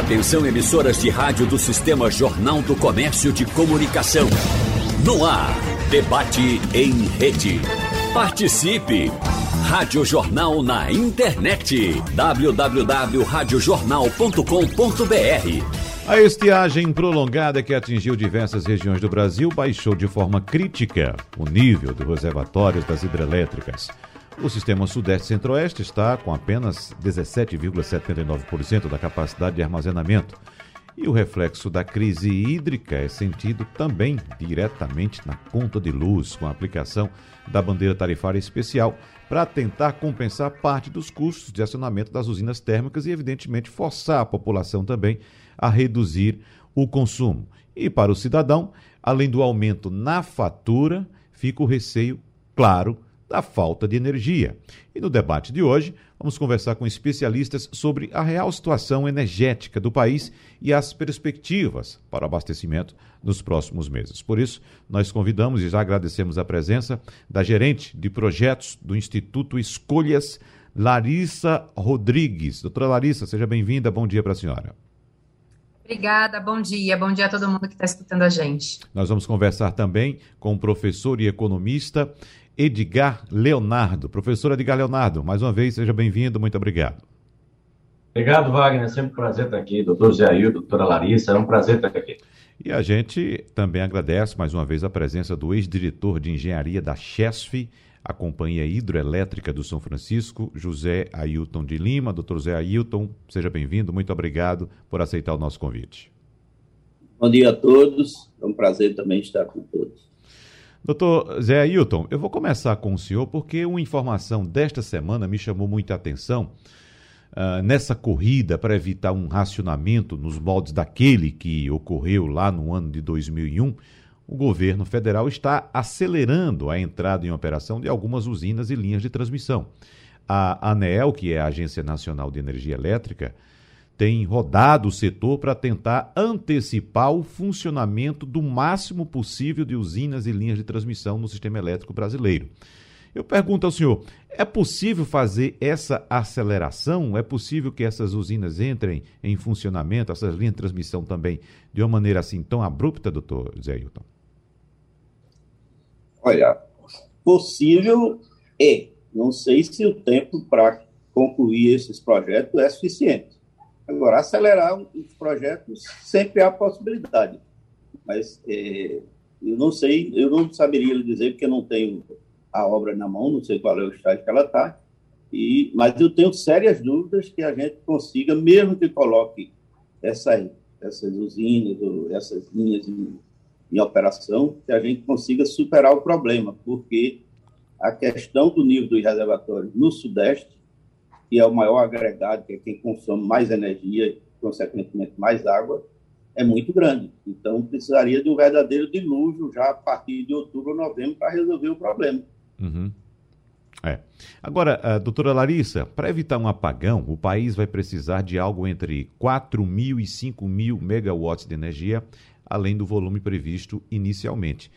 Atenção emissoras de rádio do Sistema Jornal do Comércio de Comunicação. No ar, debate em rede. Participe! Rádio Jornal na internet. www.radiojornal.com.br A estiagem prolongada que atingiu diversas regiões do Brasil baixou de forma crítica o nível dos reservatórios das hidrelétricas. O sistema Sudeste Centro-Oeste está com apenas 17,79% da capacidade de armazenamento. E o reflexo da crise hídrica é sentido também diretamente na conta de luz, com a aplicação da bandeira tarifária especial para tentar compensar parte dos custos de acionamento das usinas térmicas e, evidentemente, forçar a população também a reduzir o consumo. E para o cidadão, além do aumento na fatura, fica o receio, claro, da falta de energia. E no debate de hoje, vamos conversar com especialistas sobre a real situação energética do país e as perspectivas para o abastecimento nos próximos meses. Por isso, nós convidamos e já agradecemos a presença da gerente de projetos do Instituto Escolhas, Larissa Rodrigues. Doutora Larissa, seja bem-vinda. Bom dia para a senhora. Obrigada, bom dia. Bom dia a todo mundo que está escutando a gente. Nós vamos conversar também com o professor e economista Edgar Leonardo. Professor Edgar Leonardo, mais uma vez, seja bem-vindo, muito obrigado. Obrigado, Wagner. É sempre um prazer estar aqui. Doutor Zé Ailton, doutora Larissa, é um prazer estar aqui. E a gente também agradece mais uma vez a presença do ex-diretor de engenharia da CHESF, a Companhia Hidroelétrica do São Francisco, José Ailton de Lima. Doutor Zé Ailton, seja bem-vindo, muito obrigado por aceitar o nosso convite. Bom dia a todos, é um prazer também estar com todos. Doutor Zé Ailton, eu vou começar com o senhor porque uma informação desta semana me chamou muita atenção. Uh, nessa corrida para evitar um racionamento nos moldes daquele que ocorreu lá no ano de 2001, o governo federal está acelerando a entrada em operação de algumas usinas e linhas de transmissão. A ANEEL, que é a Agência Nacional de Energia Elétrica, tem rodado o setor para tentar antecipar o funcionamento do máximo possível de usinas e linhas de transmissão no sistema elétrico brasileiro. Eu pergunto ao senhor: é possível fazer essa aceleração? É possível que essas usinas entrem em funcionamento, essas linhas de transmissão também, de uma maneira assim tão abrupta, doutor Zé Hilton? Olha, possível é. Não sei se o tempo para concluir esses projetos é suficiente. Agora, acelerar os projetos sempre há possibilidade, mas é, eu não sei, eu não saberia lhe dizer, porque eu não tenho a obra na mão, não sei qual é o estágio que ela está, e, mas eu tenho sérias dúvidas que a gente consiga, mesmo que coloque essa, essas usinas, essas linhas em, em operação, que a gente consiga superar o problema, porque a questão do nível dos reservatórios no Sudeste que é o maior agregado, que é quem consome mais energia e, consequentemente, mais água, é muito grande. Então, precisaria de um verdadeiro dilúvio já a partir de outubro ou novembro para resolver o problema. Uhum. É. Agora, uh, doutora Larissa, para evitar um apagão, o país vai precisar de algo entre 4 mil e 5 mil megawatts de energia, além do volume previsto inicialmente.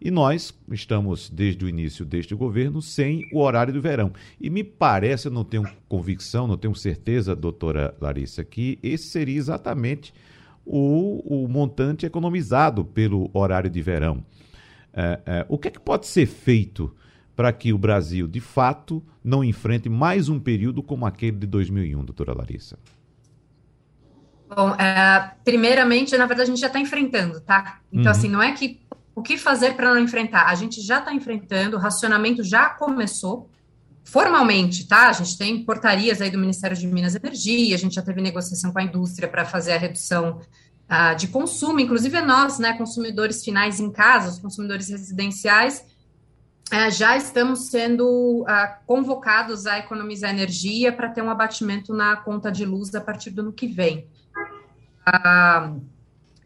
E nós estamos, desde o início deste governo, sem o horário do verão. E me parece, eu não tenho convicção, não tenho certeza, doutora Larissa, que esse seria exatamente o, o montante economizado pelo horário de verão. É, é, o que é que pode ser feito para que o Brasil, de fato, não enfrente mais um período como aquele de 2001, doutora Larissa? Bom, é, primeiramente, na verdade, a gente já está enfrentando, tá? Então, uhum. assim, não é que o que fazer para não enfrentar? A gente já está enfrentando, o racionamento já começou formalmente, tá? A gente tem portarias aí do Ministério de Minas e Energia, a gente já teve negociação com a indústria para fazer a redução uh, de consumo, inclusive nós, né, consumidores finais em casa, os consumidores residenciais, uh, já estamos sendo uh, convocados a economizar energia para ter um abatimento na conta de luz a partir do ano que vem.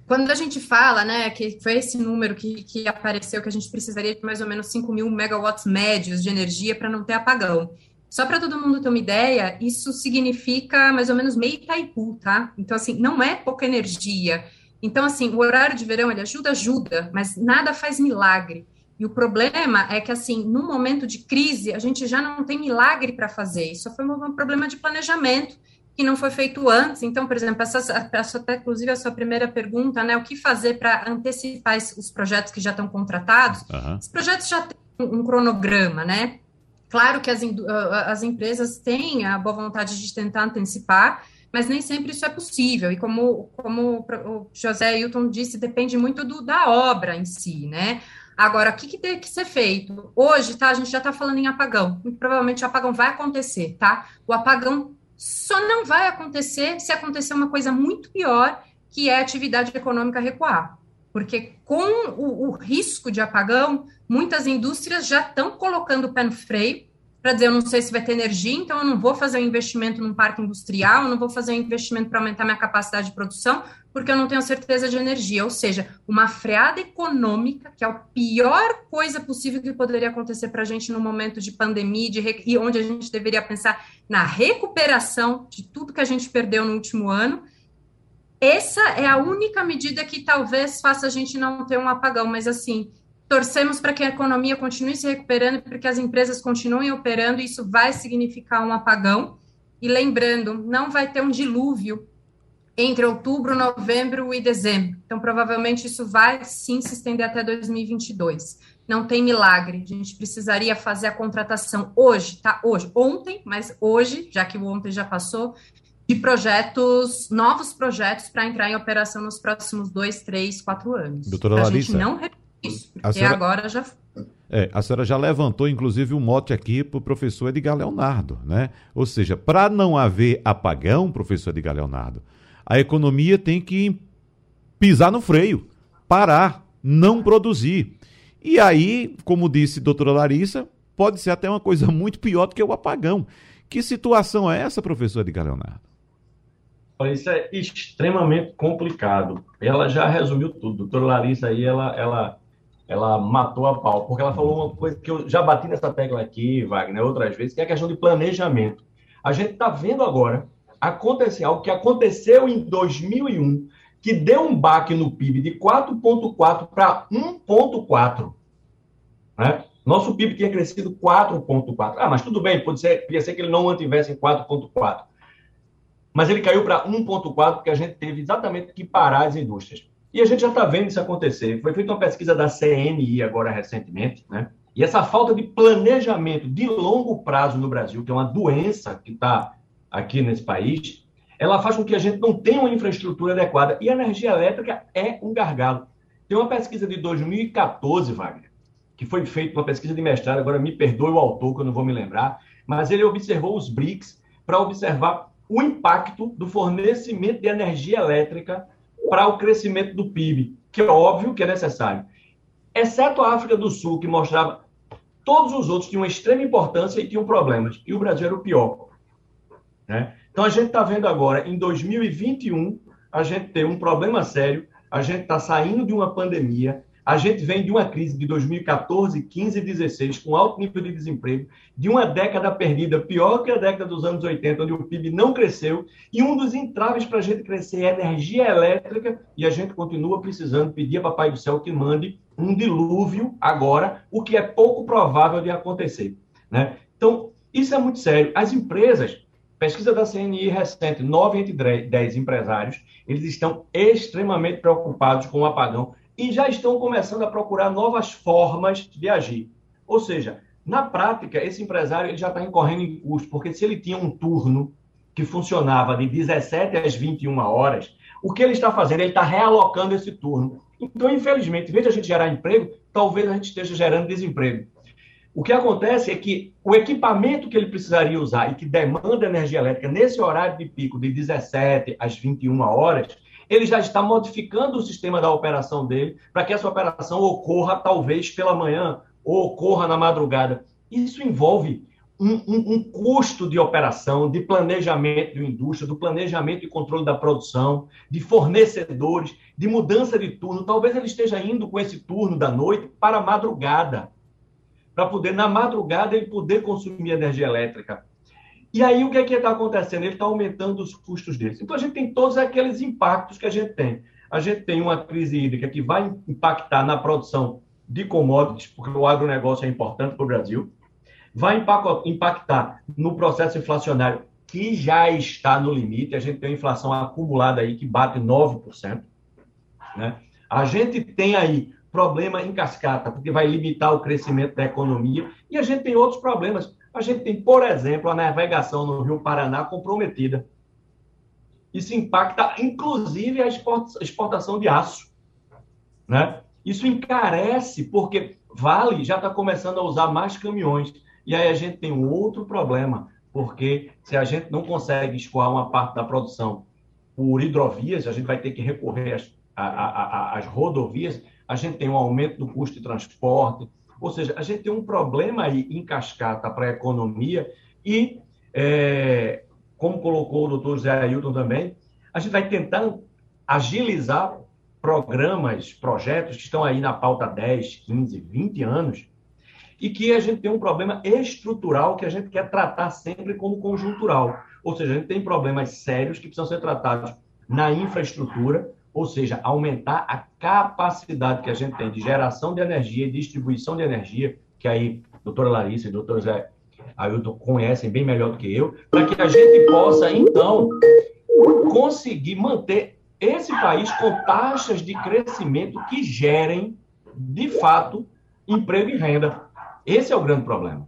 Quando a gente fala, né, que foi esse número que, que apareceu, que a gente precisaria de mais ou menos 5 mil megawatts médios de energia para não ter apagão. Só para todo mundo ter uma ideia, isso significa mais ou menos meio Itaipu, tá? Então, assim, não é pouca energia. Então, assim, o horário de verão, ele ajuda, ajuda, mas nada faz milagre. E o problema é que, assim, no momento de crise, a gente já não tem milagre para fazer. Isso foi um problema de planejamento que não foi feito antes. Então, por exemplo, essa, essa até inclusive a sua primeira pergunta, né? O que fazer para antecipar os projetos que já estão contratados? Uhum. Os projetos já têm um cronograma, né? Claro que as, as empresas têm a boa vontade de tentar antecipar, mas nem sempre isso é possível. E como, como o José Hilton disse, depende muito do, da obra em si, né? Agora, o que, que tem que ser feito? Hoje, tá? A gente já está falando em apagão. Muito provavelmente o apagão vai acontecer, tá? O apagão só não vai acontecer se acontecer uma coisa muito pior, que é a atividade econômica recuar. Porque com o, o risco de apagão, muitas indústrias já estão colocando o pé no freio para dizer, eu não sei se vai ter energia, então eu não vou fazer um investimento num parque industrial, eu não vou fazer um investimento para aumentar minha capacidade de produção, porque eu não tenho certeza de energia. Ou seja, uma freada econômica, que é a pior coisa possível que poderia acontecer para a gente no momento de pandemia de, e onde a gente deveria pensar na recuperação de tudo que a gente perdeu no último ano. Essa é a única medida que talvez faça a gente não ter um apagão, mas assim, Torcemos para que a economia continue se recuperando, para que as empresas continuem operando, e isso vai significar um apagão. E lembrando, não vai ter um dilúvio entre outubro, novembro e dezembro. Então, provavelmente, isso vai sim se estender até 2022. Não tem milagre. A gente precisaria fazer a contratação hoje, tá? Hoje, ontem, mas hoje, já que o ontem já passou, de projetos, novos projetos para entrar em operação nos próximos dois, três, quatro anos. Doutora Larissa. A gente não isso, porque senhora, agora já. É, a senhora já levantou, inclusive, um mote aqui para o professor Edgar Leonardo, né? Ou seja, para não haver apagão, professor Edgar Leonardo, a economia tem que pisar no freio, parar, não produzir. E aí, como disse a doutora Larissa, pode ser até uma coisa muito pior do que o apagão. Que situação é essa, professor Edgar Leonardo? Isso é extremamente complicado. Ela já resumiu tudo. Doutora Larissa aí, ela, ela ela matou a pau, porque ela falou uma coisa que eu já bati nessa tecla aqui, Wagner, outras vezes, que é a questão de planejamento. A gente está vendo agora acontecer algo que aconteceu em 2001, que deu um baque no PIB de 4,4 para 1,4. Né? Nosso PIB tinha crescido 4,4. Ah, mas tudo bem, pode ser, podia ser que ele não mantivesse em 4,4. Mas ele caiu para 1,4 porque a gente teve exatamente que parar as indústrias. E a gente já está vendo isso acontecer. Foi feita uma pesquisa da CNI agora recentemente, né? E essa falta de planejamento de longo prazo no Brasil, que é uma doença que está aqui nesse país, ela faz com que a gente não tenha uma infraestrutura adequada. E a energia elétrica é um gargalo. Tem uma pesquisa de 2014, Wagner, que foi feita, uma pesquisa de mestrado, agora me perdoe o autor, que eu não vou me lembrar, mas ele observou os BRICS para observar o impacto do fornecimento de energia elétrica para o crescimento do PIB, que é óbvio que é necessário. Exceto a África do Sul, que mostrava todos os outros tinham extrema importância e tinham problemas, e o Brasil era o pior. Né? Então a gente está vendo agora, em 2021, a gente tem um problema sério, a gente está saindo de uma pandemia, a gente vem de uma crise de 2014, 15 e 16, com alto nível de desemprego, de uma década perdida, pior que a década dos anos 80, onde o PIB não cresceu, e um dos entraves para a gente crescer é energia elétrica, e a gente continua precisando pedir a Papai do Céu que mande um dilúvio agora, o que é pouco provável de acontecer. Né? Então, isso é muito sério. As empresas, pesquisa da CNI recente, 9 entre 10 empresários, eles estão extremamente preocupados com o apagão e já estão começando a procurar novas formas de agir. Ou seja, na prática, esse empresário ele já está incorrendo em custo, porque se ele tinha um turno que funcionava de 17 às 21 horas, o que ele está fazendo? Ele está realocando esse turno. Então, infelizmente, em vez de a gente gerar emprego, talvez a gente esteja gerando desemprego. O que acontece é que o equipamento que ele precisaria usar e que demanda energia elétrica nesse horário de pico de 17 às 21 horas, ele já está modificando o sistema da operação dele para que essa operação ocorra talvez pela manhã ou ocorra na madrugada. Isso envolve um, um, um, custo de operação, de planejamento de indústria, do planejamento e controle da produção, de fornecedores, de mudança de turno. Talvez ele esteja indo com esse turno da noite para a madrugada, para poder, na madrugada, ele poder consumir energia elétrica. E aí o que é que está acontecendo? Ele está aumentando os custos deles. Então a gente tem todos aqueles impactos que a gente tem. A gente tem uma crise hídrica que vai impactar na produção de commodities, porque o agronegócio é importante para o Brasil, vai impactar no processo inflacionário, que já está no limite, a gente tem uma inflação acumulada aí que bate 9%. Né? A gente tem aí problema em cascata, porque vai limitar o crescimento da economia, e a gente tem outros problemas. A gente tem, por exemplo, a navegação no Rio Paraná comprometida. Isso impacta, inclusive, a exportação de aço. Né? Isso encarece, porque Vale já está começando a usar mais caminhões. E aí a gente tem um outro problema, porque se a gente não consegue escoar uma parte da produção por hidrovias, a gente vai ter que recorrer às, às rodovias, a gente tem um aumento do custo de transporte, ou seja, a gente tem um problema aí em cascata para a economia e, é, como colocou o doutor José Ailton também, a gente vai tentando agilizar programas, projetos que estão aí na pauta 10, 15, 20 anos, e que a gente tem um problema estrutural que a gente quer tratar sempre como conjuntural. Ou seja, a gente tem problemas sérios que precisam ser tratados na infraestrutura, ou seja, aumentar a capacidade que a gente tem de geração de energia e distribuição de energia, que aí a doutora Larissa e o doutor Zé Ailton conhecem bem melhor do que eu, para que a gente possa, então, conseguir manter esse país com taxas de crescimento que gerem, de fato, emprego e renda. Esse é o grande problema.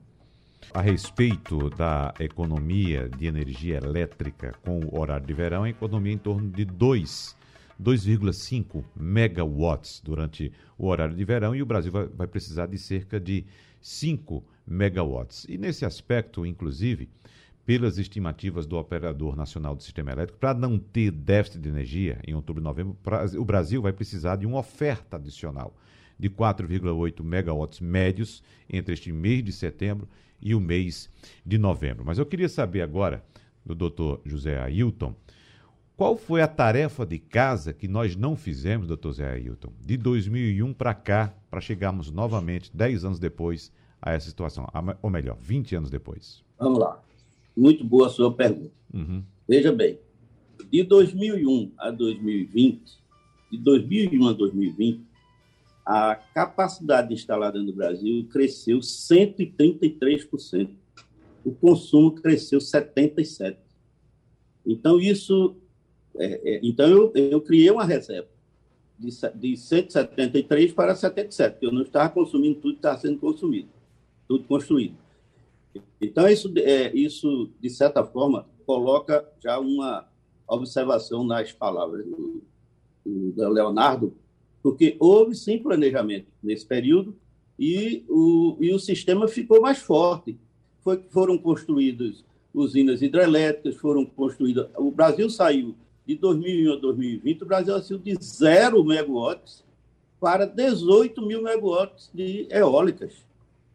A respeito da economia de energia elétrica com o horário de verão, a economia em torno de 2 2,5 megawatts durante o horário de verão e o Brasil vai, vai, precisar de cerca de 5 megawatts. E nesse aspecto, inclusive, pelas estimativas do Operador Nacional do Sistema Elétrico, para não ter déficit de energia em outubro e novembro, o Brasil vai precisar de uma oferta adicional de 4,8 megawatts médios entre este mês de setembro e o mês de novembro. Mas eu queria saber agora do doutor José Ailton, qual foi a tarefa de casa que nós não fizemos, doutor Zé Ailton, de 2001 para cá, para chegarmos novamente, 10 anos depois, a essa situação? Ou melhor, 20 anos depois? Vamos lá. Muito boa a sua pergunta. Uhum. Veja bem, de 2001 a 2020, de 2001 a 2020, a capacidade instalada no Brasil cresceu 133%. O consumo cresceu 77%. Então, isso. É, é, então, eu, eu criei uma reserva de, de 173 para 77, porque eu não estava consumindo tudo que estava sendo consumido, tudo construído. Então, isso, é, isso, de certa forma, coloca já uma observação nas palavras do, do Leonardo, porque houve sim planejamento nesse período e o, e o sistema ficou mais forte. Foi, foram construídas usinas hidrelétricas, foram construídas. O Brasil saiu de 2001 a 2020, o Brasil saiu de zero megawatts para 18 mil megawatts de eólicas.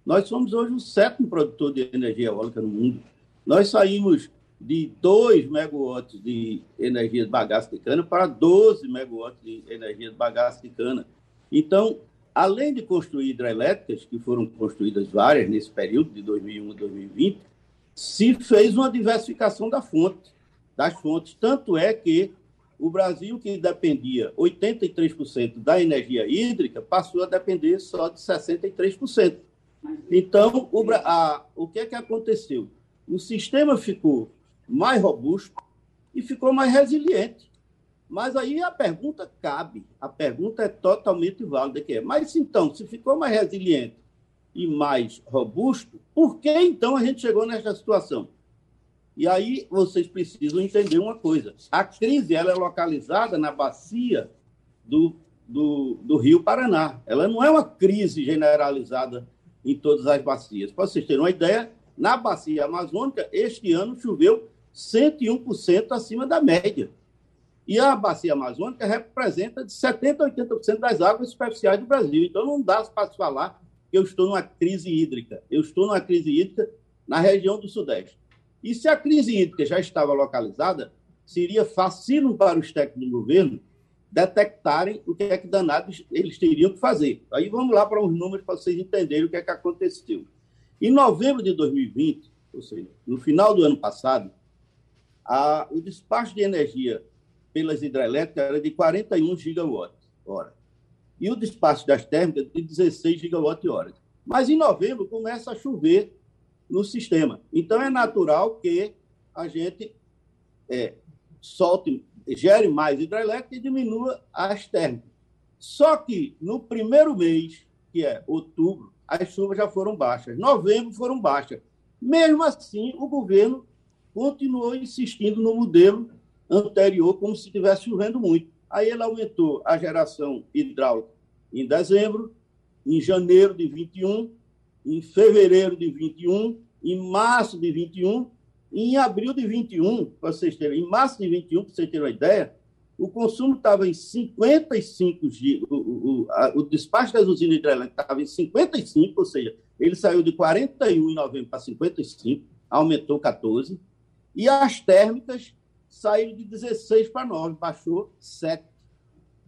Nós somos hoje o sétimo produtor de energia eólica no mundo. Nós saímos de 2 megawatts de energia de bagaço de cana para 12 megawatts de energia de bagaço de cana. Então, além de construir hidrelétricas, que foram construídas várias nesse período de 2001 a 2020, se fez uma diversificação da fonte, das fontes. Tanto é que o Brasil, que dependia 83% da energia hídrica, passou a depender só de 63%. Então, o, a, o que é que aconteceu? O sistema ficou mais robusto e ficou mais resiliente. Mas aí a pergunta cabe, a pergunta é totalmente válida, que é, mas então, se ficou mais resiliente e mais robusto, por que então a gente chegou nessa situação? E aí vocês precisam entender uma coisa. A crise ela é localizada na bacia do, do, do Rio Paraná. Ela não é uma crise generalizada em todas as bacias. Para vocês terem uma ideia, na bacia amazônica, este ano choveu 101% acima da média. E a bacia amazônica representa de 70% a 80% das águas superficiais do Brasil. Então, não dá para falar que eu estou numa crise hídrica. Eu estou numa crise hídrica na região do Sudeste. E se a crise hídrica já estava localizada, seria fácil para os técnicos do governo detectarem o que é que danados eles teriam que fazer. Aí vamos lá para os números para vocês entenderem o que é que aconteceu. Em novembro de 2020, ou seja, no final do ano passado, a, o despacho de energia pelas hidrelétricas era de 41 gigawatt-hora. E o despacho das térmicas de 16 gigawatt-hora. Mas em novembro começa a chover no sistema. Então é natural que a gente é, solte, gere mais hidrelétrica e diminua as térmicas. Só que no primeiro mês, que é outubro, as chuvas já foram baixas. Novembro foram baixas. Mesmo assim, o governo continuou insistindo no modelo anterior, como se estivesse chovendo muito. Aí ele aumentou a geração hidráulica em dezembro, em janeiro de 21, em fevereiro de 21, em março de 21 e em abril de 21, para vocês terem, em março de 21, para vocês terem uma ideia, o consumo estava em 55 gigas, o, o, o, despacho das usinas hidrelétricas estava em 55, ou seja, ele saiu de 41 em novembro para 55, aumentou 14, e as térmicas saíram de 16 para 9, baixou 7.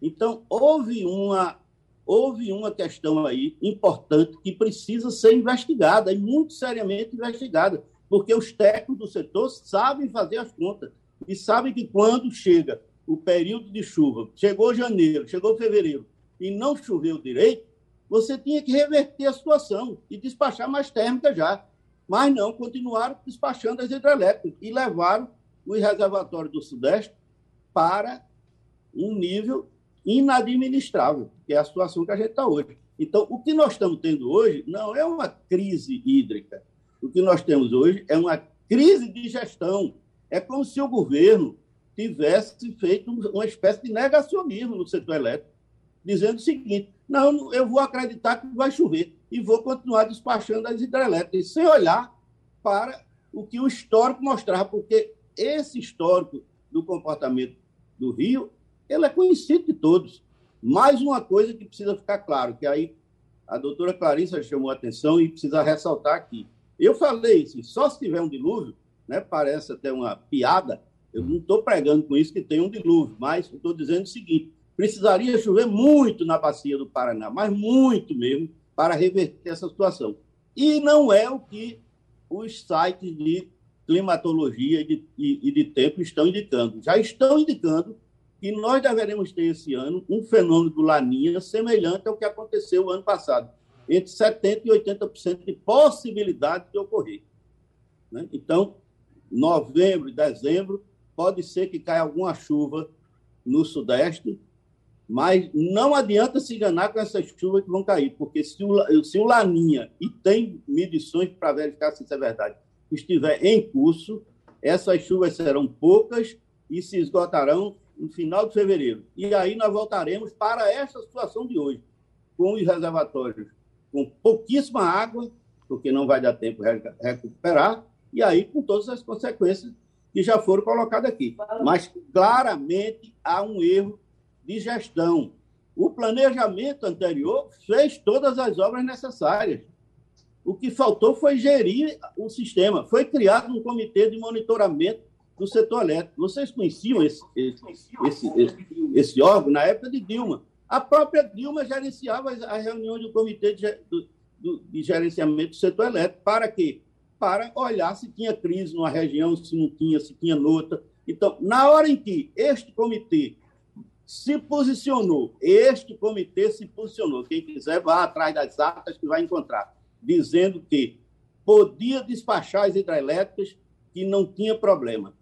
Então, houve uma, houve uma questão aí importante que precisa ser investigada, e muito seriamente investigada, porque os técnicos do setor sabem fazer as contas, e sabem que quando chega o período de chuva, chegou janeiro, chegou fevereiro, e não choveu direito, você tinha que reverter a situação e despachar mais térmica já. Mas não, continuaram despachando as hidrelétricas e levaram os reservatórios do Sudeste para um nível inadministrável, que é a situação que a gente está hoje. Então, o que nós estamos tendo hoje não é uma crise hídrica. O que nós temos hoje é uma crise de gestão. É como se o governo tivesse feito uma espécie de negacionismo no setor elétrico, dizendo o seguinte: não, eu vou acreditar que vai chover e vou continuar despachando as hidrelétricas, sem olhar para o que o histórico mostrava, porque esse histórico do comportamento do Rio, ele é conhecido de todos. Mais uma coisa que precisa ficar claro, que aí a doutora Clarissa chamou a atenção e precisa ressaltar aqui. Eu falei, assim, só se tiver um dilúvio, né, parece até uma piada, eu não estou pregando com isso que tem um dilúvio, mas estou dizendo o seguinte: precisaria chover muito na bacia do Paraná, mas muito mesmo, para reverter essa situação. E não é o que os sites de climatologia e de, e, e de tempo estão indicando. Já estão indicando que nós deveremos ter esse ano um fenômeno do Laninha semelhante ao que aconteceu ano passado, entre 70% e 80% de possibilidade de ocorrer. Né? Então, novembro e dezembro pode ser que caia alguma chuva no Sudeste, mas não adianta se enganar com essas chuvas que vão cair, porque se o, se o Laninha, e tem medições para verificar se isso é verdade, estiver em curso, essas chuvas serão poucas e se esgotarão no final de fevereiro. E aí nós voltaremos para essa situação de hoje, com os reservatórios com pouquíssima água, porque não vai dar tempo de recuperar, e aí com todas as consequências que já foram colocadas aqui. Mas claramente há um erro de gestão. O planejamento anterior fez todas as obras necessárias. O que faltou foi gerir o sistema. Foi criado um comitê de monitoramento do setor elétrico. Vocês conheciam esse, esse, esse, esse, órgão na época de Dilma. A própria Dilma gerenciava a reunião do comitê de, do, de gerenciamento do setor elétrico. Para quê? para olhar se tinha crise numa região, se não tinha, se tinha noutra. Então, na hora em que este comitê se posicionou, este comitê se posicionou, quem quiser vá atrás das atas que vai encontrar, dizendo que podia despachar as hidrelétricas que não tinha problema.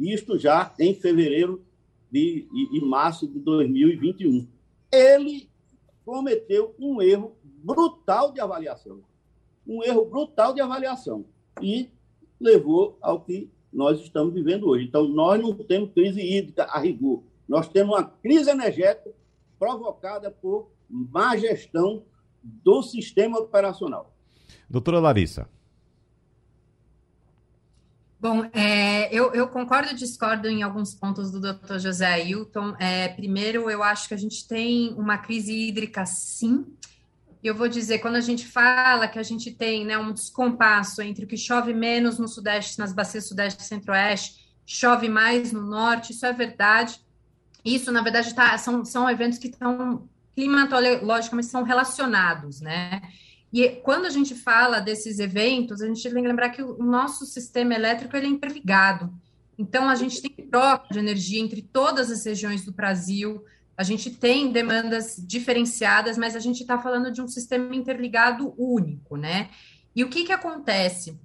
Isto já em fevereiro de, e, e março de 2021. Ele cometeu um erro brutal de avaliação um erro brutal de avaliação e levou ao que nós estamos vivendo hoje. Então, nós não temos crise hídrica a rigor, nós temos uma crise energética provocada por má gestão do sistema operacional. Doutora Larissa. Bom, é, eu, eu, concordo e discordo em alguns pontos do doutor José Ailton. É, primeiro, eu acho que a gente tem uma crise hídrica, sim, e eu vou dizer, quando a gente fala que a gente tem né, um descompasso entre o que chove menos no Sudeste, nas bacias Sudeste e Centro-Oeste, chove mais no Norte, isso é verdade. Isso, na verdade, tá, são, são eventos que estão climatologicamente são relacionados, né? E quando a gente fala desses eventos, a gente tem que lembrar que o nosso sistema elétrico ele é interligado. Então, a gente tem troca de energia entre todas as regiões do Brasil, a gente tem demandas diferenciadas, mas a gente está falando de um sistema interligado único, né? E o que, que acontece?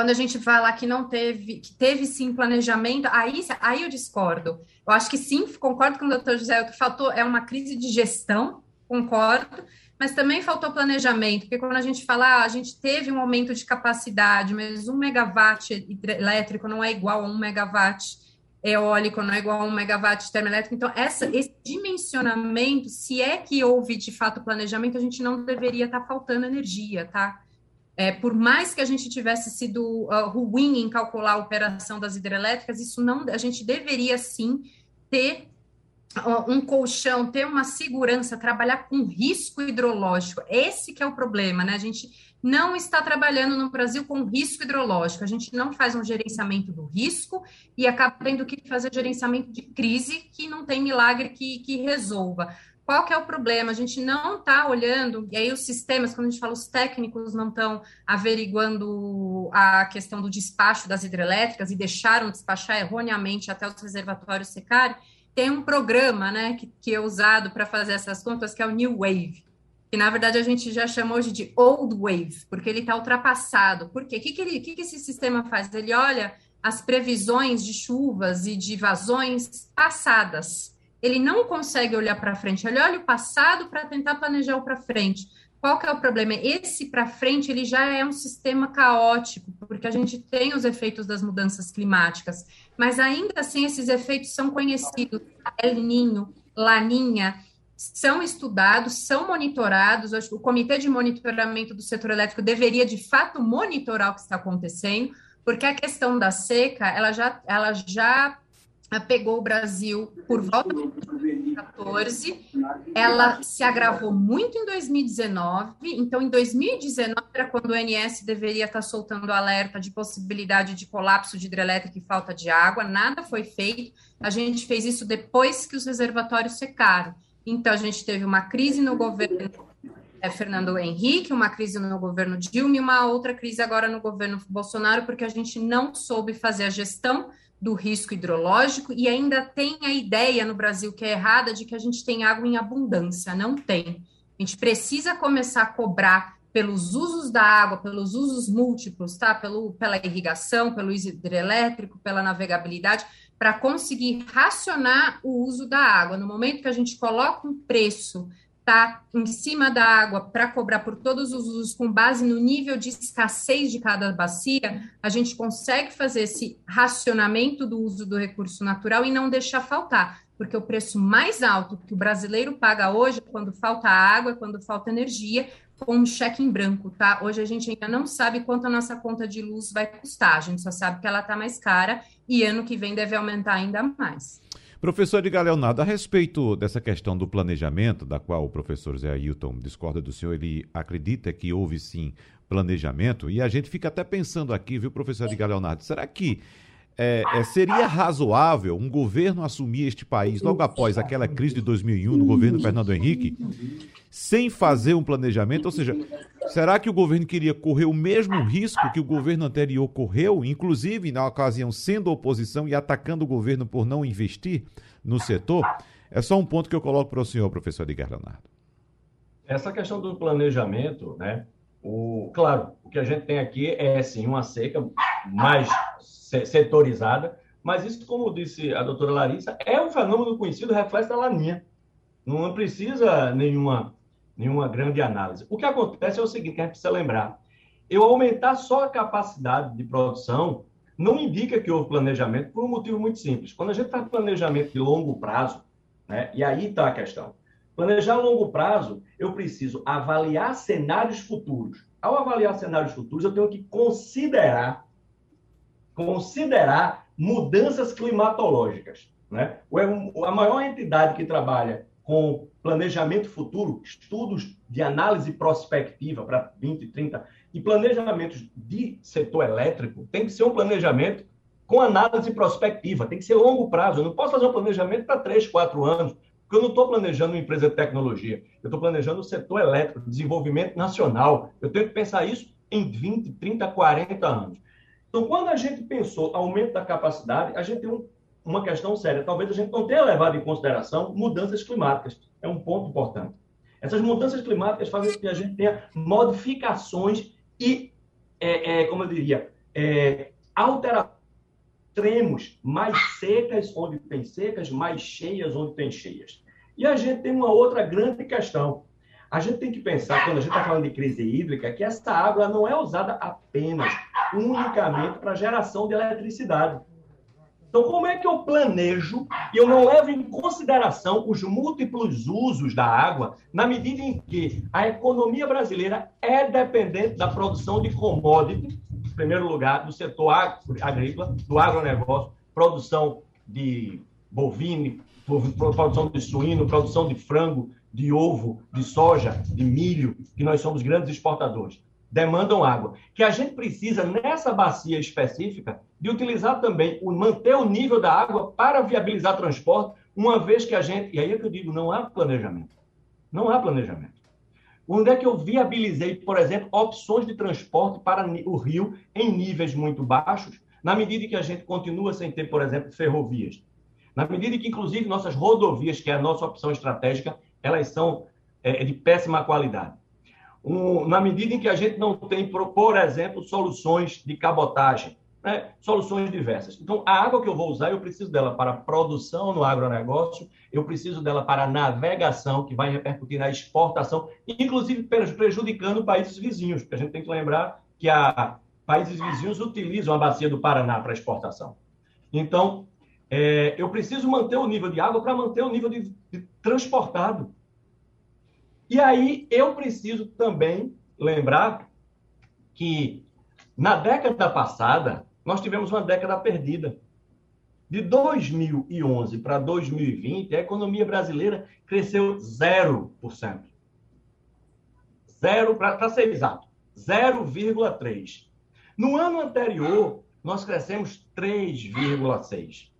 quando a gente fala que não teve, que teve sim planejamento, aí, aí eu discordo. Eu acho que sim, concordo com o doutor José, o que faltou é uma crise de gestão, concordo, mas também faltou planejamento, porque quando a gente fala, ah, a gente teve um aumento de capacidade, mas um megawatt elétrico não é igual a um megawatt eólico, não é igual a um megawatt termoelétrico. Então, essa, esse dimensionamento, se é que houve de fato planejamento, a gente não deveria estar tá faltando energia, tá? É, por mais que a gente tivesse sido uh, ruim em calcular a operação das hidrelétricas, isso não, a gente deveria sim ter um colchão, ter uma segurança, trabalhar com risco hidrológico. Esse que é o problema, né? A gente não está trabalhando no Brasil com risco hidrológico. A gente não faz um gerenciamento do risco e acaba tendo que fazer gerenciamento de crise que não tem milagre que, que resolva. Qual que é o problema? A gente não está olhando, e aí os sistemas, quando a gente fala os técnicos não estão averiguando a questão do despacho das hidrelétricas e deixaram despachar erroneamente até os reservatórios secarem, tem um programa né, que, que é usado para fazer essas contas, que é o New Wave, que na verdade a gente já chamou hoje de Old Wave, porque ele está ultrapassado. Por quê? O que, que, ele, que, que esse sistema faz? Ele olha as previsões de chuvas e de vazões passadas ele não consegue olhar para frente, ele olha o passado para tentar planejar o para frente. Qual que é o problema? Esse para frente ele já é um sistema caótico, porque a gente tem os efeitos das mudanças climáticas, mas ainda assim esses efeitos são conhecidos. El Ninho, Laninha, são estudados, são monitorados. O comitê de monitoramento do setor elétrico deveria de fato monitorar o que está acontecendo, porque a questão da seca ela já, ela já pegou o Brasil por volta de 2014, ela se agravou muito em 2019, então em 2019 era quando o ONS deveria estar soltando alerta de possibilidade de colapso de hidrelétrica e falta de água, nada foi feito, a gente fez isso depois que os reservatórios secaram, então a gente teve uma crise no governo é, Fernando Henrique, uma crise no governo Dilma e uma outra crise agora no governo Bolsonaro, porque a gente não soube fazer a gestão do risco hidrológico e ainda tem a ideia no Brasil que é errada de que a gente tem água em abundância. Não tem. A gente precisa começar a cobrar pelos usos da água, pelos usos múltiplos, tá? Pelo, pela irrigação, pelo hidrelétrico, pela navegabilidade, para conseguir racionar o uso da água. No momento que a gente coloca um preço tá em cima da água para cobrar por todos os usos com base no nível de escassez de cada bacia, a gente consegue fazer esse racionamento do uso do recurso natural e não deixar faltar, porque o preço mais alto que o brasileiro paga hoje, é quando falta água, quando falta energia, com um cheque em branco, tá? Hoje a gente ainda não sabe quanto a nossa conta de luz vai custar, a gente só sabe que ela está mais cara e ano que vem deve aumentar ainda mais. Professor Edgar Leonardo, a respeito dessa questão do planejamento, da qual o professor Zé Ailton discorda do senhor, ele acredita que houve sim planejamento, e a gente fica até pensando aqui, viu, professor Edgar Leonardo, será que é, é, seria razoável um governo assumir este país logo após aquela crise de 2001 no governo Fernando Henrique, sem fazer um planejamento? Ou seja, será que o governo queria correr o mesmo risco que o governo anterior correu, inclusive na ocasião sendo oposição e atacando o governo por não investir no setor? É só um ponto que eu coloco para o senhor, professor Edgar Leonardo. Essa questão do planejamento, né? O, claro, o que a gente tem aqui é sim uma seca mais setorizada, mas isso, como disse a doutora Larissa, é um fenômeno conhecido, reflexo da laninha. Não precisa nenhuma, nenhuma grande análise. O que acontece é o seguinte, a gente precisa lembrar. Eu aumentar só a capacidade de produção não indica que houve planejamento por um motivo muito simples. Quando a gente faz planejamento de longo prazo, né, e aí está a questão. Planejar a longo prazo, eu preciso avaliar cenários futuros. Ao avaliar cenários futuros, eu tenho que considerar considerar mudanças climatológicas. Né? A maior entidade que trabalha com planejamento futuro, estudos de análise prospectiva para 20, 30 e planejamentos de setor elétrico, tem que ser um planejamento com análise prospectiva, tem que ser longo prazo. Eu não posso fazer um planejamento para 3, 4 anos, porque eu não estou planejando uma empresa de tecnologia, eu estou planejando o setor elétrico, desenvolvimento nacional. Eu tenho que pensar isso em 20, 30, 40 anos. Então, quando a gente pensou aumento da capacidade, a gente tem um, uma questão séria. Talvez a gente não tenha levado em consideração mudanças climáticas. É um ponto importante. Essas mudanças climáticas fazem com que a gente tenha modificações e, é, é, como eu diria, é, alterações mais secas onde tem secas, mais cheias onde tem cheias. E a gente tem uma outra grande questão. A gente tem que pensar, quando a gente está falando de crise hídrica, que essa água não é usada apenas, unicamente para geração de eletricidade. Então, como é que eu planejo e eu não levo em consideração os múltiplos usos da água, na medida em que a economia brasileira é dependente da produção de commodity, em primeiro lugar, do setor agrícola, do agronegócio, produção de bovino, produção de suíno, produção de frango, de ovo, de soja, de milho, que nós somos grandes exportadores, demandam água. Que a gente precisa, nessa bacia específica, de utilizar também, o, manter o nível da água para viabilizar transporte, uma vez que a gente. E aí é que eu digo, não há planejamento. Não há planejamento. Onde é que eu viabilizei, por exemplo, opções de transporte para o rio em níveis muito baixos, na medida que a gente continua sem ter, por exemplo, ferrovias? Na medida que, inclusive, nossas rodovias, que é a nossa opção estratégica, elas são é, de péssima qualidade. Um, na medida em que a gente não tem, por exemplo, soluções de cabotagem, né? soluções diversas. Então, a água que eu vou usar, eu preciso dela para produção no agronegócio, eu preciso dela para navegação, que vai repercutir na exportação, inclusive prejudicando países vizinhos, porque a gente tem que lembrar que a, países vizinhos utilizam a bacia do Paraná para exportação. Então, é, eu preciso manter o nível de água para manter o nível de transportado. E aí eu preciso também lembrar que na década passada nós tivemos uma década perdida. De 2011 para 2020, a economia brasileira cresceu 0%. Zero, para ser exato, 0,3%. No ano anterior, nós crescemos 3,6%.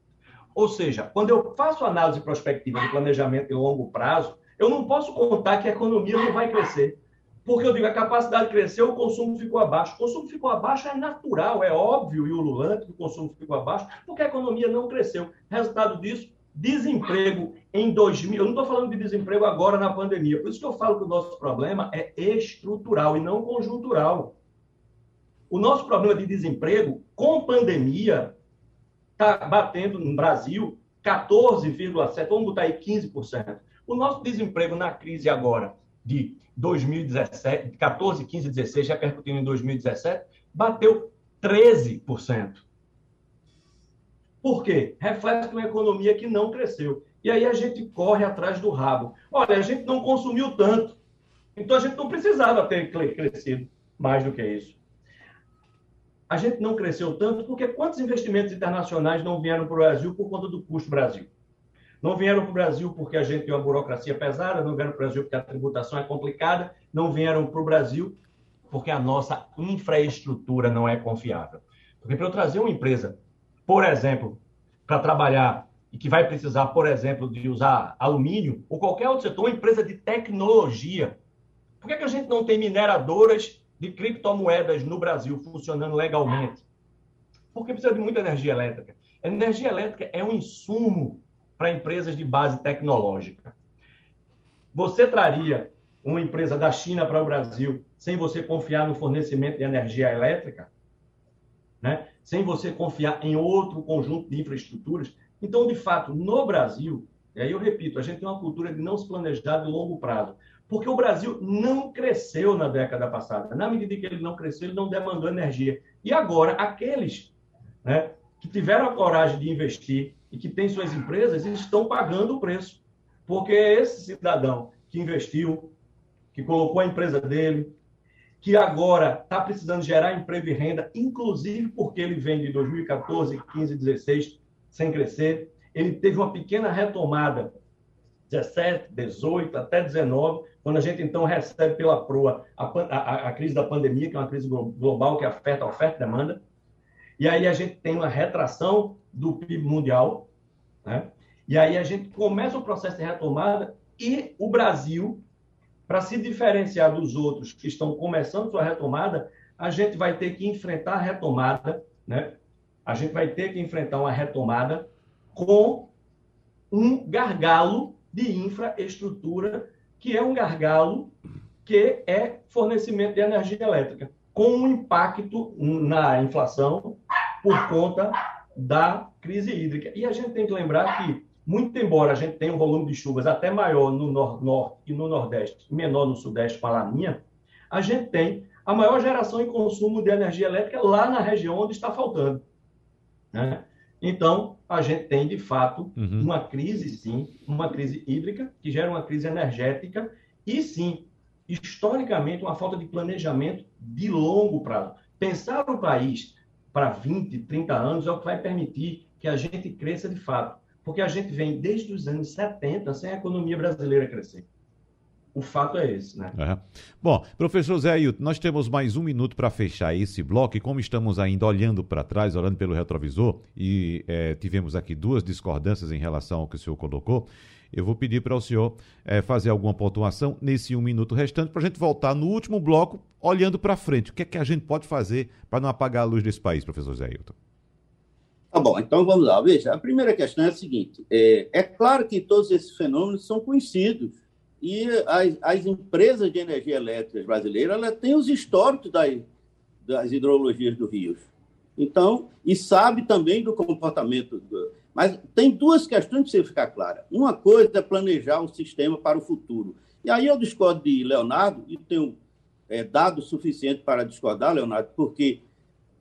Ou seja, quando eu faço análise prospectiva de planejamento de longo prazo, eu não posso contar que a economia não vai crescer. Porque eu digo, a capacidade cresceu, o consumo ficou abaixo. O consumo ficou abaixo é natural, é óbvio e ululante que o consumo ficou abaixo, porque a economia não cresceu. Resultado disso, desemprego em 2000. Eu não estou falando de desemprego agora na pandemia. Por isso que eu falo que o nosso problema é estrutural e não conjuntural. O nosso problema de desemprego com pandemia está batendo no Brasil 14,7%, vamos botar aí 15%. O nosso desemprego na crise agora de 2017, 14, 15, 16, repercutindo em 2017, bateu 13%. Por quê? Reflete uma economia que não cresceu. E aí a gente corre atrás do rabo. Olha, a gente não consumiu tanto. Então a gente não precisava ter crescido mais do que isso. A gente não cresceu tanto porque quantos investimentos internacionais não vieram para o Brasil por conta do custo Brasil? Não vieram para o Brasil porque a gente tem uma burocracia pesada, não vieram para o Brasil porque a tributação é complicada, não vieram para o Brasil porque a nossa infraestrutura não é confiável. Porque para eu trazer uma empresa, por exemplo, para trabalhar e que vai precisar, por exemplo, de usar alumínio ou qualquer outro setor, uma empresa de tecnologia, por que, que a gente não tem mineradoras de criptomoedas no Brasil funcionando legalmente? Porque precisa de muita energia elétrica. Energia elétrica é um insumo para empresas de base tecnológica. Você traria uma empresa da China para o Brasil sem você confiar no fornecimento de energia elétrica? Né? Sem você confiar em outro conjunto de infraestruturas? Então, de fato, no Brasil, e aí eu repito, a gente tem uma cultura de não se planejar de longo prazo. Porque o Brasil não cresceu na década passada. Na medida que ele não cresceu, ele não demandou energia. E agora, aqueles né, que tiveram a coragem de investir e que têm suas empresas estão pagando o preço. Porque esse cidadão que investiu, que colocou a empresa dele, que agora está precisando gerar emprego e renda, inclusive porque ele vem de 2014, 15, 16 sem crescer, ele teve uma pequena retomada, 17, 18 até 19, quando a gente então recebe pela proa a, a, a crise da pandemia, que é uma crise global que afeta a oferta e demanda, e aí a gente tem uma retração do PIB mundial, né? E aí a gente começa o processo de retomada e o Brasil, para se diferenciar dos outros que estão começando sua retomada, a gente vai ter que enfrentar a retomada, né? A gente vai ter que enfrentar uma retomada com um gargalo de infraestrutura, que é um gargalo que é fornecimento de energia elétrica. com um impacto na inflação por conta da crise hídrica. E a gente tem que lembrar que, muito embora a gente tenha um volume de chuvas até maior no norte e no nordeste, menor no sudeste com a laninha, a gente tem a maior geração e consumo de energia elétrica lá na região onde está faltando. Né? Então, a gente tem, de fato, uhum. uma crise, sim, uma crise hídrica, que gera uma crise energética, e sim, historicamente, uma falta de planejamento de longo prazo. Pensar o país para 20, 30 anos é o que vai permitir que a gente cresça de fato. Porque a gente vem desde os anos 70 sem a economia brasileira crescer. O fato é esse, né? É. Bom, professor Zé Ailton, nós temos mais um minuto para fechar esse bloco e como estamos ainda olhando para trás, olhando pelo retrovisor e é, tivemos aqui duas discordâncias em relação ao que o senhor colocou, eu vou pedir para o senhor é, fazer alguma pontuação nesse um minuto restante para a gente voltar no último bloco olhando para frente. O que é que a gente pode fazer para não apagar a luz desse país, professor Zé Ailton? Tá bom, então vamos lá. Veja, a primeira questão é a seguinte: é, é claro que todos esses fenômenos são conhecidos e as, as empresas de energia elétrica brasileiras elas têm os históricos das, das hidrologias do Rio. Então, e sabe também do comportamento. Do... Mas tem duas questões que você ficar clara. Uma coisa é planejar o sistema para o futuro. E aí eu discordo de Leonardo, e tenho é, dado suficiente para discordar, Leonardo, porque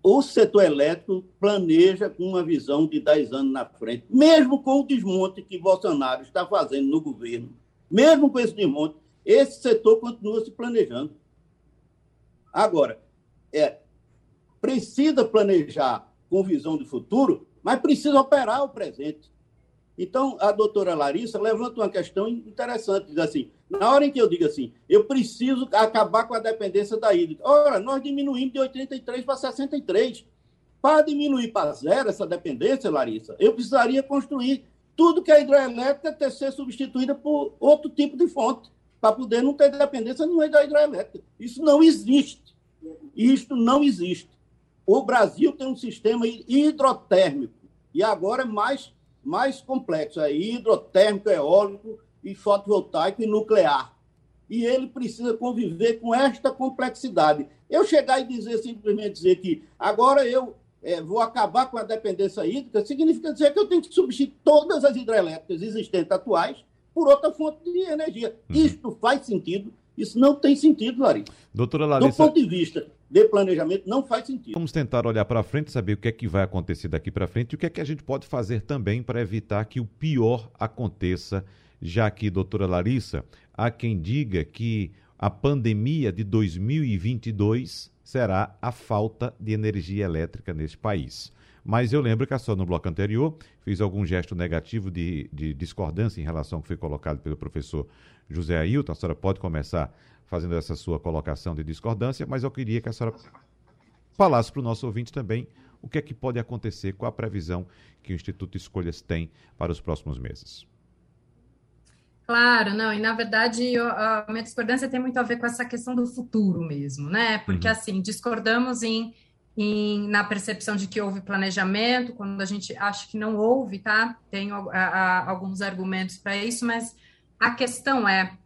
o setor elétrico planeja com uma visão de 10 anos na frente, mesmo com o desmonte que Bolsonaro está fazendo no governo mesmo com esse desmonte, esse setor continua se planejando. Agora, é, precisa planejar com visão de futuro, mas precisa operar o presente. Então, a doutora Larissa levanta uma questão interessante, diz assim, na hora em que eu digo assim, eu preciso acabar com a dependência da hídrica. Ora, nós diminuímos de 83 para 63. Para diminuir para zero essa dependência, Larissa, eu precisaria construir tudo que é hidroelétrica ter ser substituída por outro tipo de fonte, para poder não ter dependência nenhuma da hidroelétrica. Isso não existe. Isso não existe. O Brasil tem um sistema hidrotérmico, e agora é mais, mais complexo, é hidrotérmico, eólico, e fotovoltaico e nuclear. E ele precisa conviver com esta complexidade. Eu chegar e dizer simplesmente dizer que agora eu é, vou acabar com a dependência hídrica, significa dizer que eu tenho que substituir todas as hidrelétricas existentes atuais por outra fonte de energia. Uhum. Isto faz sentido? Isso não tem sentido, Larissa. Doutora Larissa... Do ponto de vista de planejamento, não faz sentido. Vamos tentar olhar para frente, saber o que é que vai acontecer daqui para frente e o que é que a gente pode fazer também para evitar que o pior aconteça, já que, doutora Larissa, há quem diga que a pandemia de 2022 será a falta de energia elétrica neste país. Mas eu lembro que senhora, no bloco anterior, fez algum gesto negativo de, de discordância em relação ao que foi colocado pelo professor José Ailton. A senhora pode começar fazendo essa sua colocação de discordância, mas eu queria que a senhora falasse para o nosso ouvinte também o que é que pode acontecer com a previsão que o Instituto Escolhas tem para os próximos meses. Claro, não, e na verdade a minha discordância tem muito a ver com essa questão do futuro mesmo, né? Porque uhum. assim, discordamos em, em, na percepção de que houve planejamento, quando a gente acha que não houve, tá? Tenho a, a, alguns argumentos para isso, mas a questão é,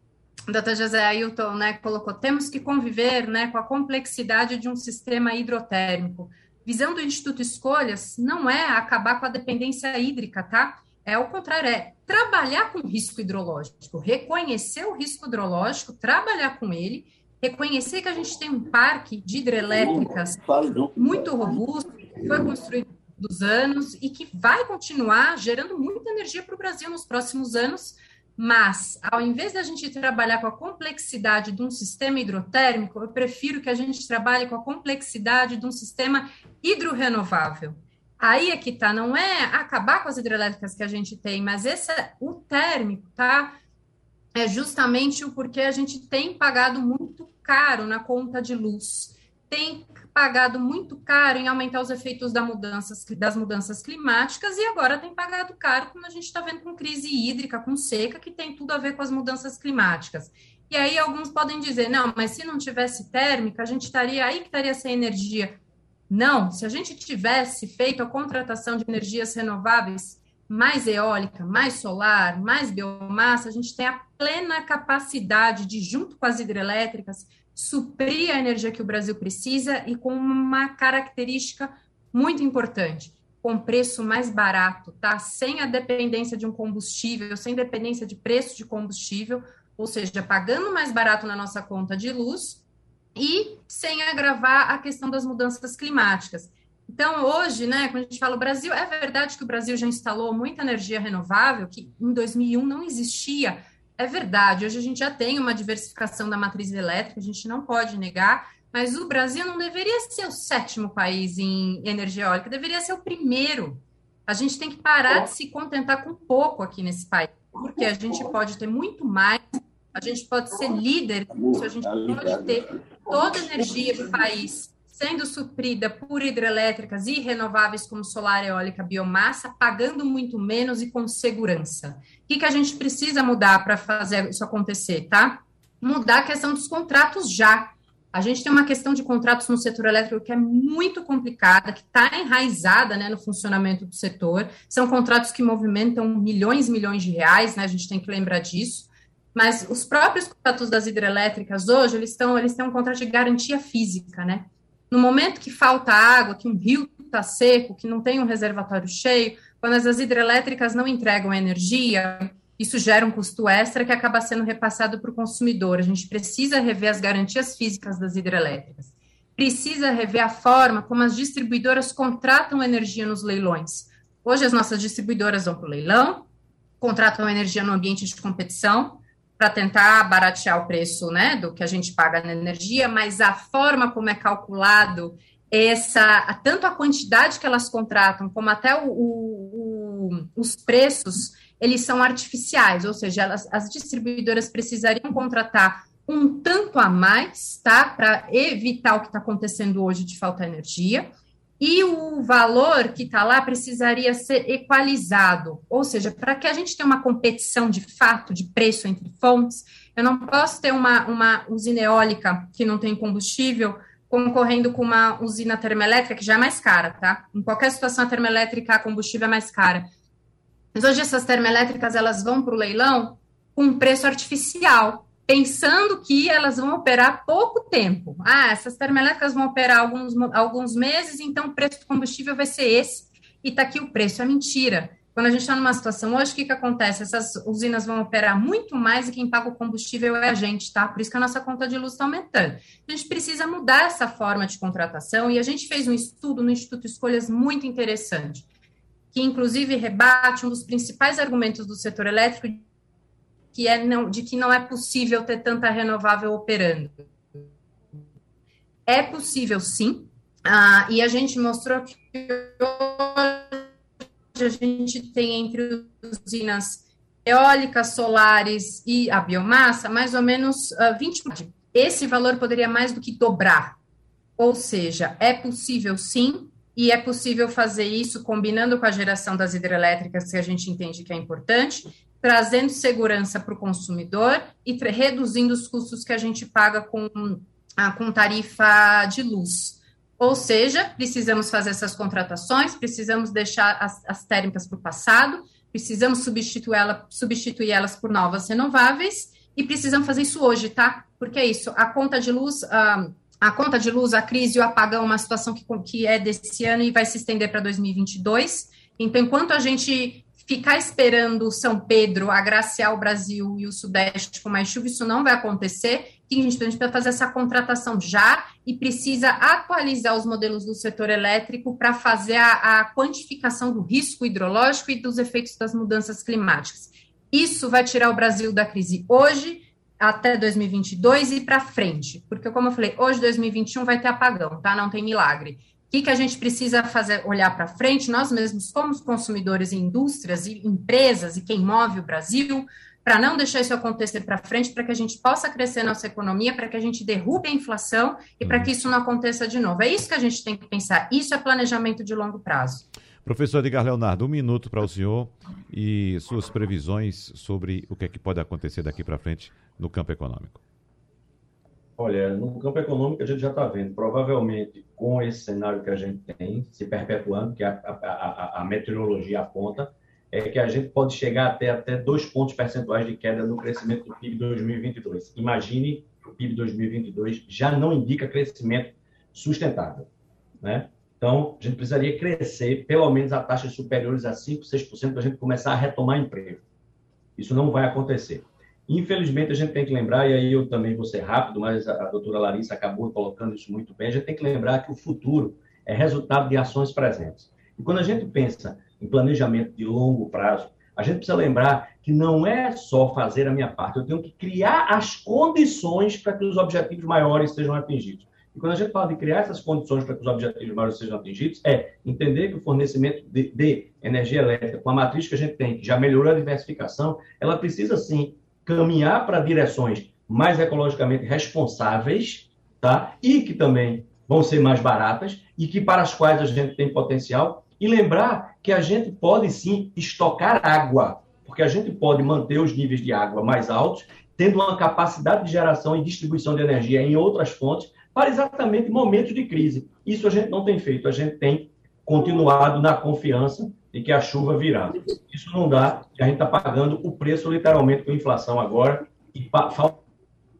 Dr. José Ailton né, colocou, temos que conviver né, com a complexidade de um sistema hidrotérmico. Visão do Instituto Escolhas não é acabar com a dependência hídrica, tá? É o contrário, é trabalhar com risco hidrológico, reconhecer o risco hidrológico, trabalhar com ele, reconhecer que a gente tem um parque de hidrelétricas muito robusto, que foi construído dos anos e que vai continuar gerando muita energia para o Brasil nos próximos anos, mas ao invés da gente trabalhar com a complexidade de um sistema hidrotérmico, eu prefiro que a gente trabalhe com a complexidade de um sistema hidrorenovável. Aí é que tá, não é acabar com as hidrelétricas que a gente tem, mas esse é o térmico, tá? É justamente o porquê a gente tem pagado muito caro na conta de luz. Tem pagado muito caro em aumentar os efeitos da mudanças, das mudanças climáticas e agora tem pagado caro quando a gente está vendo com crise hídrica, com seca, que tem tudo a ver com as mudanças climáticas. E aí alguns podem dizer, não, mas se não tivesse térmica, a gente estaria aí que estaria sem energia. Não, se a gente tivesse feito a contratação de energias renováveis, mais eólica, mais solar, mais biomassa, a gente tem a plena capacidade de, junto com as hidrelétricas, suprir a energia que o Brasil precisa e com uma característica muito importante, com preço mais barato, tá? Sem a dependência de um combustível, sem dependência de preço de combustível, ou seja, pagando mais barato na nossa conta de luz e sem agravar a questão das mudanças climáticas. Então, hoje, né, quando a gente fala o Brasil, é verdade que o Brasil já instalou muita energia renovável, que em 2001 não existia. É verdade, hoje a gente já tem uma diversificação da matriz elétrica, a gente não pode negar, mas o Brasil não deveria ser o sétimo país em energia eólica, deveria ser o primeiro. A gente tem que parar de se contentar com pouco aqui nesse país, porque a gente pode ter muito mais, a gente pode ser líder, a gente pode ter toda a energia do país sendo suprida por hidrelétricas e renováveis como solar, eólica, biomassa, pagando muito menos e com segurança. O que, que a gente precisa mudar para fazer isso acontecer, tá? Mudar a questão dos contratos já. A gente tem uma questão de contratos no setor elétrico que é muito complicada, que está enraizada né, no funcionamento do setor. São contratos que movimentam milhões e milhões de reais, né? A gente tem que lembrar disso. Mas os próprios contratos das hidrelétricas hoje, eles, estão, eles têm um contrato de garantia física, né? No momento que falta água, que um rio está seco, que não tem um reservatório cheio, quando as hidrelétricas não entregam energia, isso gera um custo extra que acaba sendo repassado para o consumidor. A gente precisa rever as garantias físicas das hidrelétricas. Precisa rever a forma como as distribuidoras contratam energia nos leilões. Hoje, as nossas distribuidoras vão para o leilão, contratam energia no ambiente de competição, para tentar baratear o preço né, do que a gente paga na energia, mas a forma como é calculado essa tanto a quantidade que elas contratam, como até o, o, os preços, eles são artificiais, ou seja, elas, as distribuidoras precisariam contratar um tanto a mais, tá? Para evitar o que está acontecendo hoje de falta de energia e o valor que está lá precisaria ser equalizado, ou seja, para que a gente tenha uma competição de fato de preço entre fontes, eu não posso ter uma, uma usina eólica que não tem combustível concorrendo com uma usina termoelétrica que já é mais cara, tá? Em qualquer situação a termoelétrica a combustível é mais cara. Mas hoje essas termoelétricas elas vão para o leilão com um preço artificial, pensando que elas vão operar pouco tempo. Ah, essas termoelétricas vão operar alguns, alguns meses, então o preço do combustível vai ser esse, e está aqui o preço. É mentira. Quando a gente está numa situação hoje, o que, que acontece? Essas usinas vão operar muito mais e quem paga o combustível é a gente, tá? Por isso que a nossa conta de luz está aumentando. A gente precisa mudar essa forma de contratação e a gente fez um estudo no Instituto Escolhas muito interessante, que inclusive rebate um dos principais argumentos do setor elétrico que é não, de que não é possível ter tanta renovável operando. É possível, sim, ah, e a gente mostrou que hoje a gente tem entre usinas eólicas, solares e a biomassa, mais ou menos uh, ah, 20. Esse valor poderia mais do que dobrar. Ou seja, é possível sim, e é possível fazer isso combinando com a geração das hidrelétricas, que a gente entende que é importante, trazendo segurança para o consumidor e reduzindo os custos que a gente paga com, ah, com tarifa de luz. Ou seja, precisamos fazer essas contratações, precisamos deixar as, as térmicas para o passado, precisamos substituir elas por novas renováveis e precisamos fazer isso hoje, tá? Porque é isso, a conta de luz, a, a conta de luz, a crise e o apagão, uma situação que, que é desse ano e vai se estender para 2022. Então, enquanto a gente ficar esperando São Pedro agraciar o Brasil e o Sudeste com mais chuva, isso não vai acontecer. E a gente precisa fazer essa contratação já e precisa atualizar os modelos do setor elétrico para fazer a, a quantificação do risco hidrológico e dos efeitos das mudanças climáticas. Isso vai tirar o Brasil da crise hoje até 2022 e para frente, porque como eu falei, hoje 2021 vai ter apagão, tá? Não tem milagre que, que a gente precisa fazer, olhar para frente, nós mesmos, como consumidores e indústrias e empresas e quem move o Brasil, para não deixar isso acontecer para frente, para que a gente possa crescer nossa economia, para que a gente derrube a inflação e para uhum. que isso não aconteça de novo. É isso que a gente tem que pensar. Isso é planejamento de longo prazo. Professor Edgar Leonardo, um minuto para o senhor e suas previsões sobre o que é que pode acontecer daqui para frente no campo econômico. Olha, no campo econômico a gente já está vendo, provavelmente com esse cenário que a gente tem se perpetuando, que a, a, a, meteorologia aponta, é que a gente pode chegar até, até dois pontos percentuais de queda no crescimento do PIB de 2022. Imagine o PIB 2022 já não indica crescimento sustentável. Né? Então, a gente precisaria crescer pelo menos a taxas superiores a 5%, 6% para a gente começar a retomar emprego. Isso não vai acontecer. Infelizmente, a gente tem que lembrar, e aí eu também vou ser rápido, mas a, doutora Larissa acabou colocando isso muito bem, a gente tem que lembrar que o futuro é resultado de ações presentes. E quando a gente pensa em planejamento de longo prazo, a gente precisa lembrar que não é só fazer a minha parte, eu tenho que criar as condições para que os objetivos maiores sejam atingidos. E quando a gente fala de criar essas condições para que os objetivos maiores sejam atingidos, é entender que o fornecimento de, de energia elétrica, com a matriz que a gente tem, que já melhorou a diversificação, ela precisa sim caminhar para direções mais ecologicamente responsáveis, tá? E que também vão ser mais baratas e que para as quais a gente tem potencial. E lembrar que a gente pode sim estocar água, porque a gente pode manter os níveis de água mais altos, tendo uma capacidade de geração e distribuição de energia em outras fontes para exatamente momentos de crise. Isso a gente não tem feito, a gente tem continuado na confiança de que a chuva virá. Isso não dá, e a gente está pagando o preço literalmente com inflação agora, e falta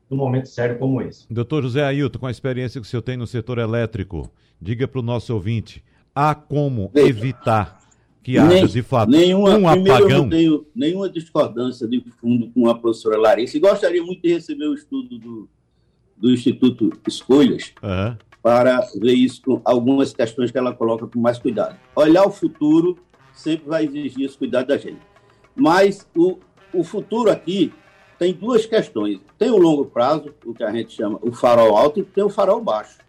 num momento sério como esse. Doutor José Ailton, com a experiência que o senhor tem no setor elétrico, diga para o nosso ouvinte, há como evitar que haja, Nem, de fato, nenhuma, um apagão? Eu não tenho nenhuma discordância de fundo com a professora Larissa, e gostaria muito de receber o estudo do, do Instituto Escolhas, uhum. para ver isso com algumas questões que ela coloca com mais cuidado. Olhar o futuro sempre vai exigir esse cuidado da gente. Mas o, o futuro aqui tem duas questões. Tem o longo prazo, o que a gente chama o farol alto, e tem o farol baixo.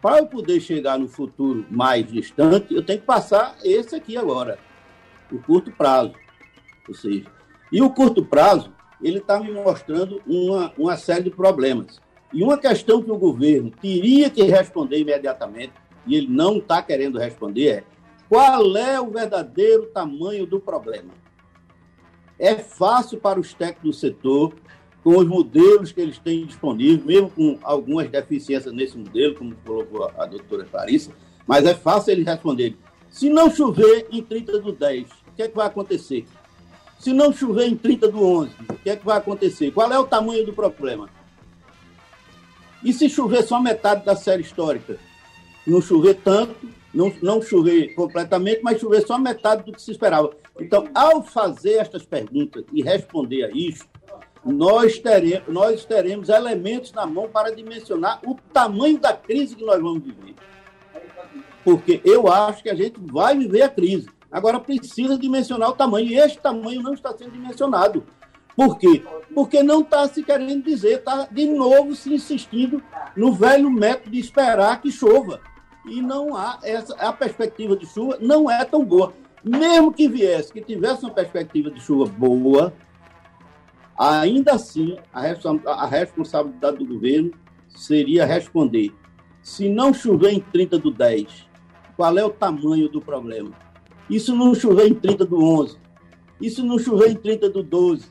Para eu poder chegar no futuro mais distante, eu tenho que passar esse aqui agora, o curto prazo. Ou seja, e o curto prazo, ele está me mostrando uma, uma série de problemas. E uma questão que o governo teria que responder imediatamente, e ele não está querendo responder, é qual é o verdadeiro tamanho do problema? É fácil para os técnicos do setor, com os modelos que eles têm disponíveis, mesmo com algumas deficiências nesse modelo, como colocou a doutora Clarissa, mas é fácil eles responderem. Se não chover em 30 do 10, o que é que vai acontecer? Se não chover em 30 do 11, o que é que vai acontecer? Qual é o tamanho do problema? E se chover só metade da série histórica? Não chover tanto, não, não chover completamente, mas chover só metade do que se esperava. Então, ao fazer estas perguntas e responder a isso, nós teremos, nós teremos elementos na mão para dimensionar o tamanho da crise que nós vamos viver. Porque eu acho que a gente vai viver a crise. Agora precisa dimensionar o tamanho, e este tamanho não está sendo dimensionado. Por quê? Porque não está se querendo dizer, está de novo se insistindo no velho método de esperar que chova e não há essa a perspectiva de chuva não é tão boa. Mesmo que viesse, que tivesse uma perspectiva de chuva boa, ainda assim a, responsabilidade do governo seria responder: se não chover em 30 do 10, qual é o tamanho do problema? Isso não chover em 30 do 11, isso não chover em 30 do 12.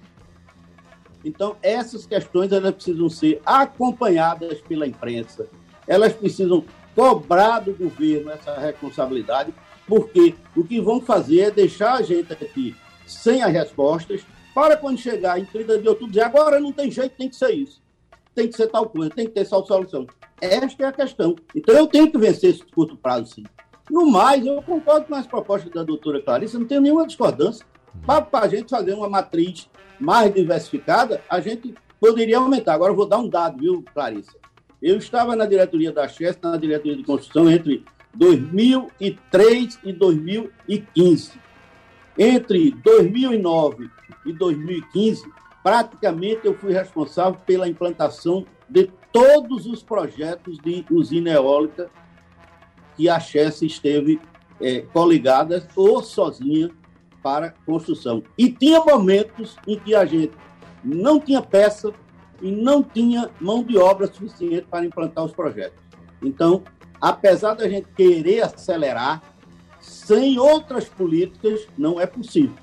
Então, essas questões elas precisam ser acompanhadas pela imprensa, elas precisam cobrar do governo essa responsabilidade, porque o que vão fazer é deixar a gente aqui sem as respostas, para quando chegar em 30 de outubro dizer agora não tem jeito, tem que ser isso. Tem que ser tal coisa, tem que ter tal solução. Esta é a questão. Então eu tenho que vencer esse curto prazo, sim. No mais, eu concordo com as propostas da doutora Clarice, não tenho nenhuma discordância. Para a gente fazer uma matriz mais diversificada, a gente poderia aumentar. Agora eu vou dar um dado, viu, Clarice? Eu estava na diretoria da Chess, na diretoria de construção, entre 2003 e 2015. Entre 2009 e 2015, praticamente eu fui responsável pela implantação de todos os projetos de usina eólica que a Chess esteve é, coligada ou sozinha para construção. E tinha momentos em que a gente não tinha peça, e não tinha mão de obra suficiente para implantar os projetos. Então, apesar da gente querer acelerar, sem outras políticas não é possível.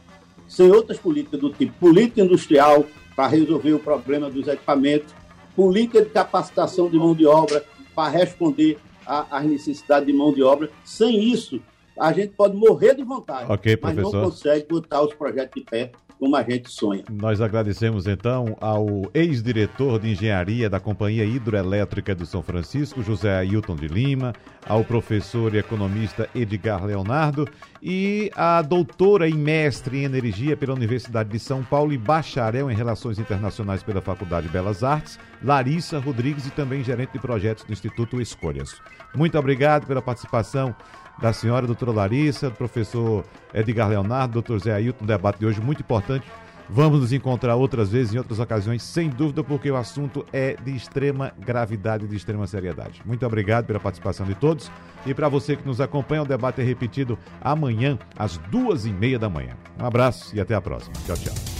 Sem outras políticas do tipo política industrial para resolver o problema dos equipamentos, política de capacitação de mão de obra para responder às necessidades de mão de obra. Sem isso, a gente pode morrer de vontade, okay, mas não consegue botar os projetos de pé como a gente sonha. Nós agradecemos então ao ex-diretor de engenharia da Companhia Hidroelétrica do São Francisco, José Ailton de Lima, ao professor e economista Edgar Leonardo e à doutora e mestre em energia pela Universidade de São Paulo e bacharel em relações internacionais pela Faculdade de Belas Artes, Larissa Rodrigues e também gerente de projetos do Instituto Escolhas. Muito obrigado pela participação da senhora doutora Larissa, do professor Edgar Leonardo, doutor Zé Ailton, um debate de hoje muito importante. Vamos nos encontrar outras vezes, em outras ocasiões, sem dúvida, porque o assunto é de extrema gravidade e de extrema seriedade. Muito obrigado pela participação de todos. E para você que nos acompanha, o debate é repetido amanhã, às duas e meia da manhã. Um abraço e até a próxima. Tchau, tchau.